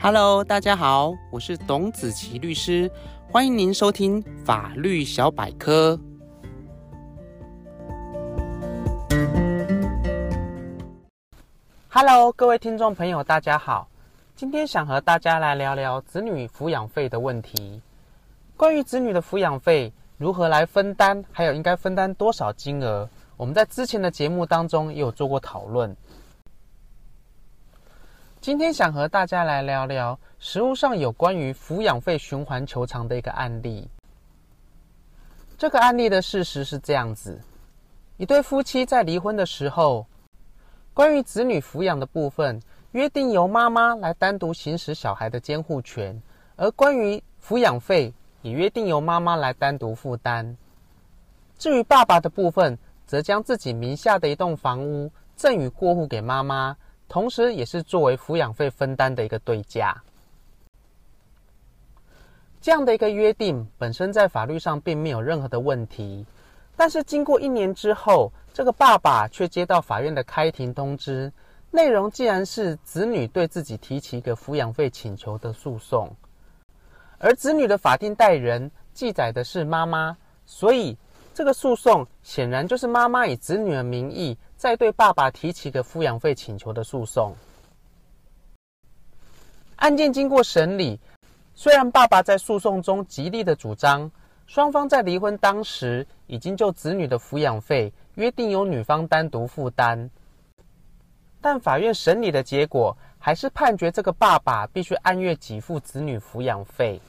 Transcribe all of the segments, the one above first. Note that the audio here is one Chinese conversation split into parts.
Hello，大家好，我是董子琪律师，欢迎您收听法律小百科。Hello，各位听众朋友，大家好，今天想和大家来聊聊子女抚养费的问题。关于子女的抚养费如何来分担，还有应该分担多少金额，我们在之前的节目当中也有做过讨论。今天想和大家来聊聊实务上有关于抚养费循环求偿的一个案例。这个案例的事实是这样子：一对夫妻在离婚的时候，关于子女抚养的部分，约定由妈妈来单独行使小孩的监护权，而关于抚养费也约定由妈妈来单独负担。至于爸爸的部分，则将自己名下的一栋房屋赠与过户给妈妈。同时，也是作为抚养费分担的一个对价。这样的一个约定本身在法律上并没有任何的问题，但是经过一年之后，这个爸爸却接到法院的开庭通知，内容竟然是子女对自己提起一个抚养费请求的诉讼，而子女的法定代人记载的是妈妈，所以这个诉讼显然就是妈妈以子女的名义。再对爸爸提起个抚养费请求的诉讼，案件经过审理，虽然爸爸在诉讼中极力的主张，双方在离婚当时已经就子女的抚养费约定由女方单独负担，但法院审理的结果还是判决这个爸爸必须按月给付子女抚养费。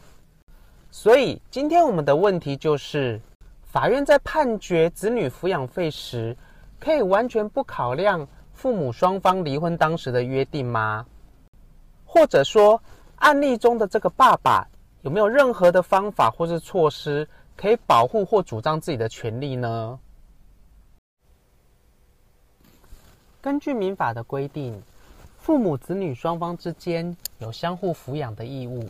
所以今天我们的问题就是，法院在判决子女抚养费时，可以完全不考量父母双方离婚当时的约定吗？或者说，案例中的这个爸爸有没有任何的方法或是措施可以保护或主张自己的权利呢？根据民法的规定，父母子女双方之间有相互抚养的义务，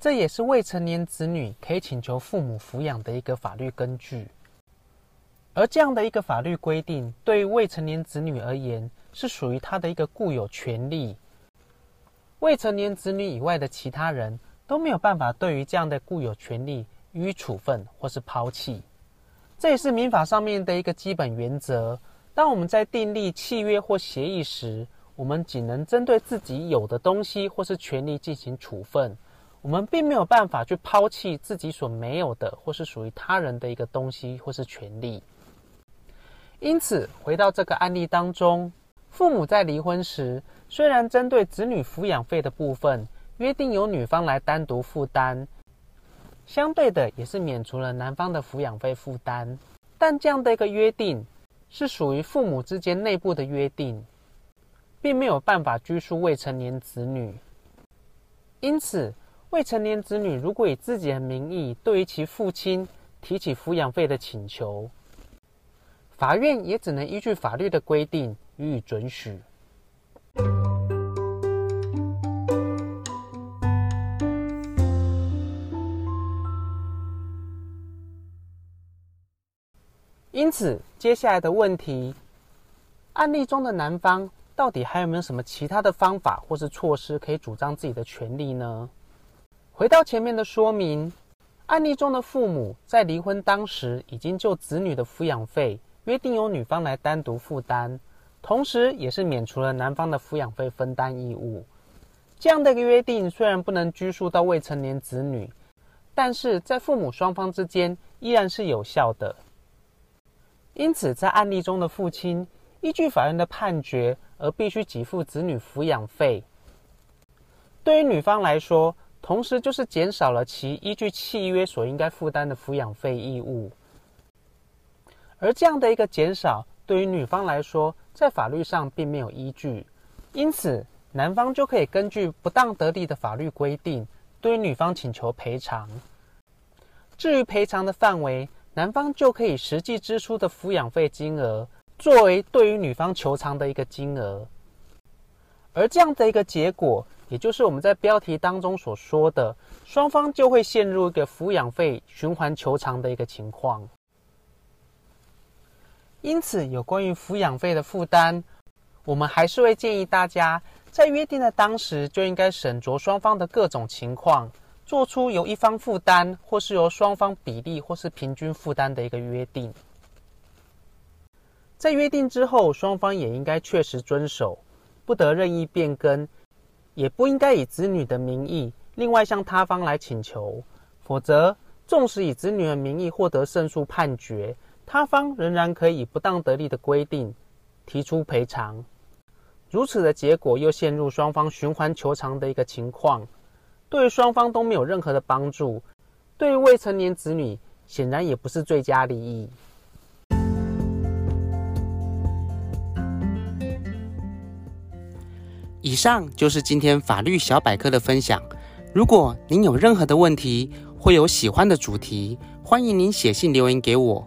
这也是未成年子女可以请求父母抚养的一个法律根据。而这样的一个法律规定，对于未成年子女而言，是属于他的一个固有权利。未成年子女以外的其他人都没有办法对于这样的固有权利予以处分或是抛弃。这也是民法上面的一个基本原则。当我们在订立契约或协议时，我们仅能针对自己有的东西或是权利进行处分，我们并没有办法去抛弃自己所没有的或是属于他人的一个东西或是权利。因此，回到这个案例当中，父母在离婚时，虽然针对子女抚养费的部分约定由女方来单独负担，相对的也是免除了男方的抚养费负担，但这样的一个约定是属于父母之间内部的约定，并没有办法拘束未成年子女。因此，未成年子女如果以自己的名义对于其父亲提起抚养费的请求，法院也只能依据法律的规定予以准许。因此，接下来的问题，案例中的男方到底还有没有什么其他的方法或是措施可以主张自己的权利呢？回到前面的说明，案例中的父母在离婚当时已经就子女的抚养费。约定由女方来单独负担，同时也是免除了男方的抚养费分担义务。这样的一个约定虽然不能拘束到未成年子女，但是在父母双方之间依然是有效的。因此，在案例中的父亲依据法院的判决而必须给付子女抚养费，对于女方来说，同时就是减少了其依据契约所应该负担的抚养费义务。而这样的一个减少，对于女方来说，在法律上并没有依据，因此男方就可以根据不当得利的法律规定，对于女方请求赔偿。至于赔偿的范围，男方就可以实际支出的抚养费金额，作为对于女方求偿的一个金额。而这样的一个结果，也就是我们在标题当中所说的，双方就会陷入一个抚养费循环求偿的一个情况。因此，有关于抚养费的负担，我们还是会建议大家在约定的当时就应该审酌双方的各种情况，做出由一方负担，或是由双方比例或是平均负担的一个约定。在约定之后，双方也应该确实遵守，不得任意变更，也不应该以子女的名义另外向他方来请求，否则，纵使以子女的名义获得胜诉判决，他方仍然可以不当得利的规定提出赔偿。如此的结果又陷入双方循环求偿的一个情况，对于双方都没有任何的帮助，对于未成年子女显然也不是最佳利益。以上就是今天法律小百科的分享。如果您有任何的问题，或有喜欢的主题，欢迎您写信留言给我。